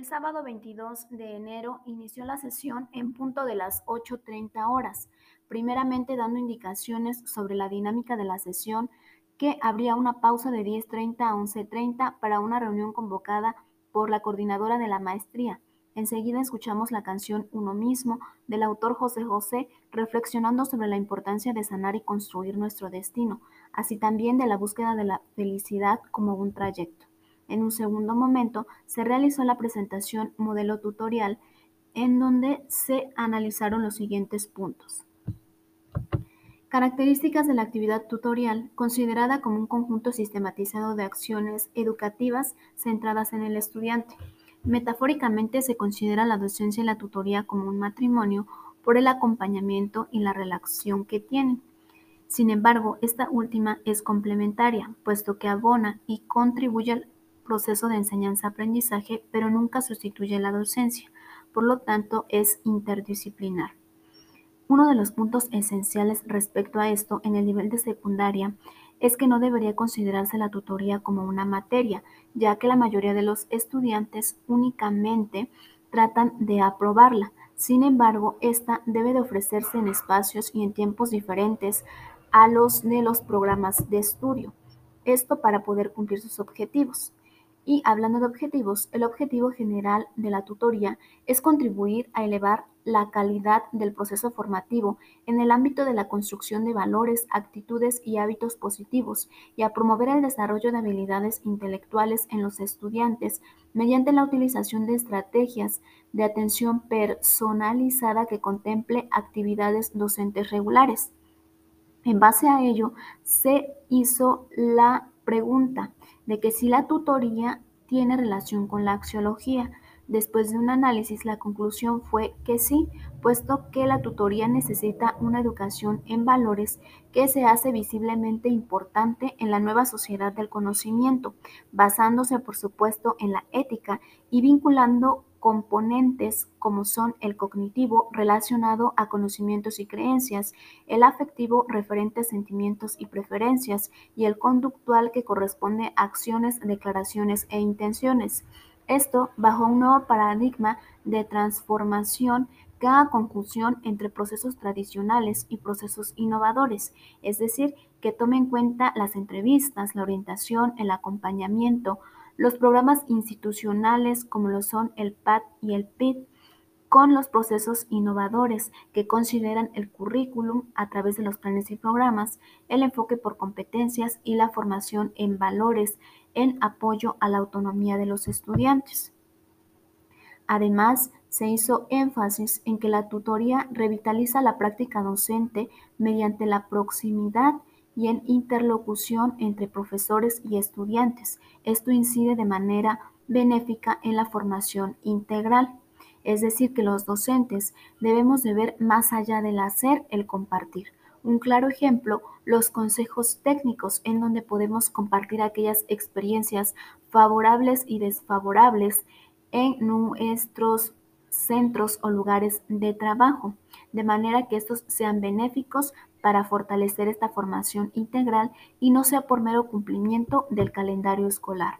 El sábado 22 de enero inició la sesión en punto de las 8.30 horas, primeramente dando indicaciones sobre la dinámica de la sesión, que habría una pausa de 10.30 a 11.30 para una reunión convocada por la coordinadora de la maestría. Enseguida escuchamos la canción Uno mismo del autor José José, reflexionando sobre la importancia de sanar y construir nuestro destino, así también de la búsqueda de la felicidad como un trayecto. En un segundo momento se realizó la presentación modelo tutorial en donde se analizaron los siguientes puntos. Características de la actividad tutorial, considerada como un conjunto sistematizado de acciones educativas centradas en el estudiante. Metafóricamente se considera la docencia y la tutoría como un matrimonio por el acompañamiento y la relación que tienen. Sin embargo, esta última es complementaria, puesto que abona y contribuye proceso de enseñanza-aprendizaje, pero nunca sustituye la docencia, por lo tanto es interdisciplinar. Uno de los puntos esenciales respecto a esto en el nivel de secundaria es que no debería considerarse la tutoría como una materia, ya que la mayoría de los estudiantes únicamente tratan de aprobarla. Sin embargo, esta debe de ofrecerse en espacios y en tiempos diferentes a los de los programas de estudio. Esto para poder cumplir sus objetivos. Y hablando de objetivos, el objetivo general de la tutoría es contribuir a elevar la calidad del proceso formativo en el ámbito de la construcción de valores, actitudes y hábitos positivos y a promover el desarrollo de habilidades intelectuales en los estudiantes mediante la utilización de estrategias de atención personalizada que contemple actividades docentes regulares. En base a ello, se hizo la pregunta de que si la tutoría tiene relación con la axiología. Después de un análisis, la conclusión fue que sí, puesto que la tutoría necesita una educación en valores que se hace visiblemente importante en la nueva sociedad del conocimiento, basándose por supuesto en la ética y vinculando componentes como son el cognitivo relacionado a conocimientos y creencias, el afectivo referente a sentimientos y preferencias y el conductual que corresponde a acciones, declaraciones e intenciones. Esto bajo un nuevo paradigma de transformación que haga conjunción entre procesos tradicionales y procesos innovadores, es decir, que tome en cuenta las entrevistas, la orientación, el acompañamiento, los programas institucionales como lo son el PAD y el PID, con los procesos innovadores que consideran el currículum a través de los planes y programas, el enfoque por competencias y la formación en valores en apoyo a la autonomía de los estudiantes. Además, se hizo énfasis en que la tutoría revitaliza la práctica docente mediante la proximidad y en interlocución entre profesores y estudiantes. Esto incide de manera benéfica en la formación integral. Es decir, que los docentes debemos de ver más allá del hacer el compartir. Un claro ejemplo, los consejos técnicos en donde podemos compartir aquellas experiencias favorables y desfavorables en nuestros centros o lugares de trabajo, de manera que estos sean benéficos para fortalecer esta formación integral y no sea por mero cumplimiento del calendario escolar.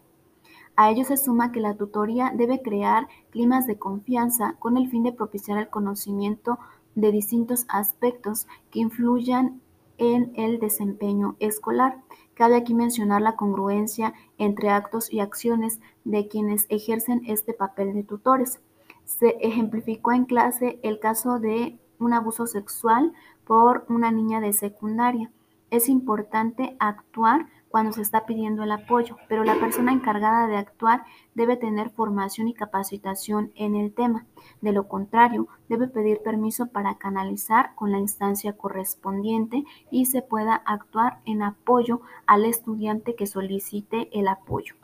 A ello se suma que la tutoría debe crear climas de confianza con el fin de propiciar el conocimiento de distintos aspectos que influyan en el desempeño escolar. Cabe aquí mencionar la congruencia entre actos y acciones de quienes ejercen este papel de tutores. Se ejemplificó en clase el caso de un abuso sexual por una niña de secundaria. Es importante actuar cuando se está pidiendo el apoyo, pero la persona encargada de actuar debe tener formación y capacitación en el tema. De lo contrario, debe pedir permiso para canalizar con la instancia correspondiente y se pueda actuar en apoyo al estudiante que solicite el apoyo.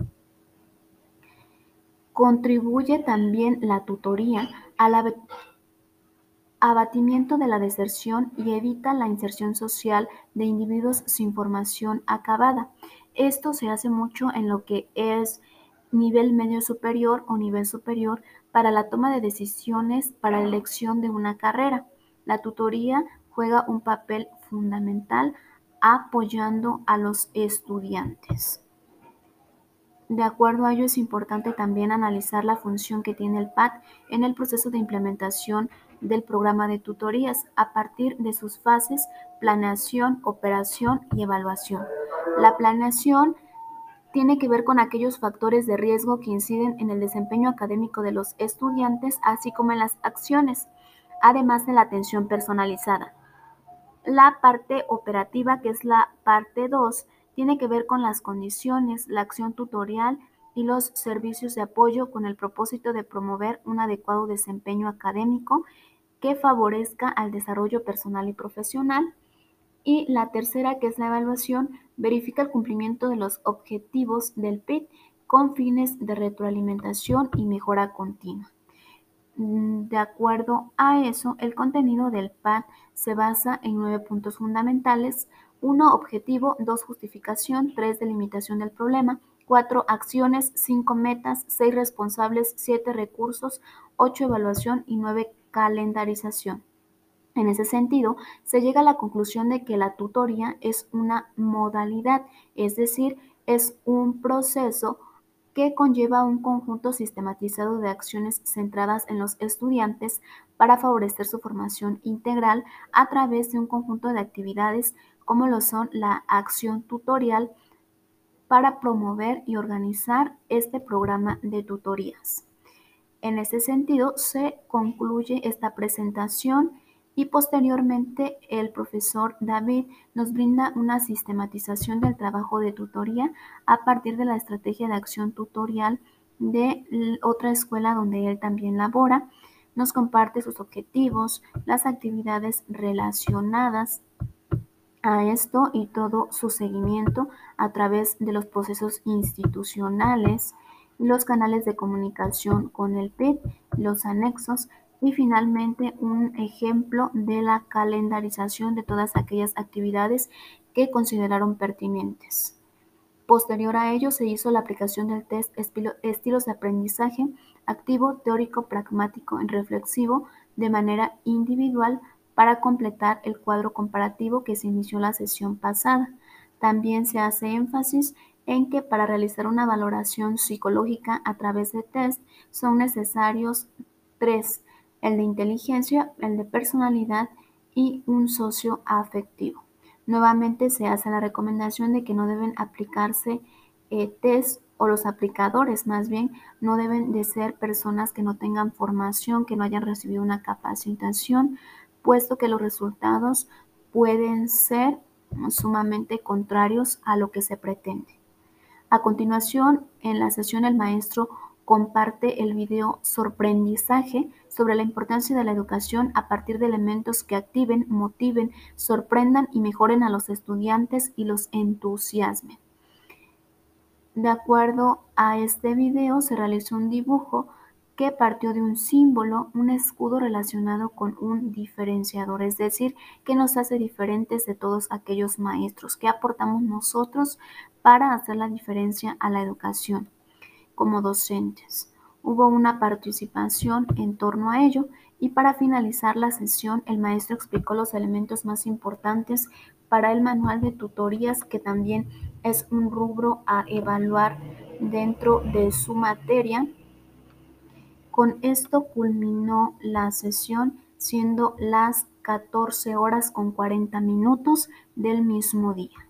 Contribuye también la tutoría a la abatimiento de la deserción y evita la inserción social de individuos sin formación acabada. Esto se hace mucho en lo que es nivel medio superior o nivel superior para la toma de decisiones para la elección de una carrera. La tutoría juega un papel fundamental apoyando a los estudiantes. De acuerdo a ello, es importante también analizar la función que tiene el PAT en el proceso de implementación del programa de tutorías a partir de sus fases planeación, operación y evaluación. La planeación tiene que ver con aquellos factores de riesgo que inciden en el desempeño académico de los estudiantes, así como en las acciones, además de la atención personalizada. La parte operativa, que es la parte 2, tiene que ver con las condiciones, la acción tutorial y los servicios de apoyo con el propósito de promover un adecuado desempeño académico que favorezca al desarrollo personal y profesional. Y la tercera, que es la evaluación, verifica el cumplimiento de los objetivos del PIT con fines de retroalimentación y mejora continua. Mm, de acuerdo a eso, el contenido del PAT se basa en nueve puntos fundamentales, 1. Objetivo, 2. Justificación, 3. Delimitación del problema, 4. Acciones, 5. Metas, 6. Responsables, 7. Recursos, 8. Evaluación y 9. Calendarización. En ese sentido, se llega a la conclusión de que la tutoría es una modalidad, es decir, es un proceso que conlleva un conjunto sistematizado de acciones centradas en los estudiantes para favorecer su formación integral a través de un conjunto de actividades como lo son la acción tutorial para promover y organizar este programa de tutorías. En ese sentido, se concluye esta presentación y posteriormente el profesor David nos brinda una sistematización del trabajo de tutoría a partir de la estrategia de acción tutorial de otra escuela donde él también labora. Nos comparte sus objetivos, las actividades relacionadas a esto y todo su seguimiento a través de los procesos institucionales, los canales de comunicación con el PIT, los anexos y finalmente un ejemplo de la calendarización de todas aquellas actividades que consideraron pertinentes. Posterior a ello se hizo la aplicación del test estilos de aprendizaje activo, teórico, pragmático y reflexivo de manera individual para completar el cuadro comparativo que se inició la sesión pasada. También se hace énfasis en que para realizar una valoración psicológica a través de test son necesarios tres, el de inteligencia, el de personalidad y un socio afectivo. Nuevamente se hace la recomendación de que no deben aplicarse eh, test o los aplicadores más bien no deben de ser personas que no tengan formación, que no hayan recibido una capacitación puesto que los resultados pueden ser sumamente contrarios a lo que se pretende. A continuación, en la sesión el maestro comparte el video sorprendizaje sobre la importancia de la educación a partir de elementos que activen, motiven, sorprendan y mejoren a los estudiantes y los entusiasmen. De acuerdo a este video se realizó un dibujo que partió de un símbolo, un escudo relacionado con un diferenciador, es decir, que nos hace diferentes de todos aquellos maestros, que aportamos nosotros para hacer la diferencia a la educación como docentes. Hubo una participación en torno a ello y para finalizar la sesión el maestro explicó los elementos más importantes para el manual de tutorías que también es un rubro a evaluar dentro de su materia con esto culminó la sesión, siendo las 14 horas con 40 minutos del mismo día.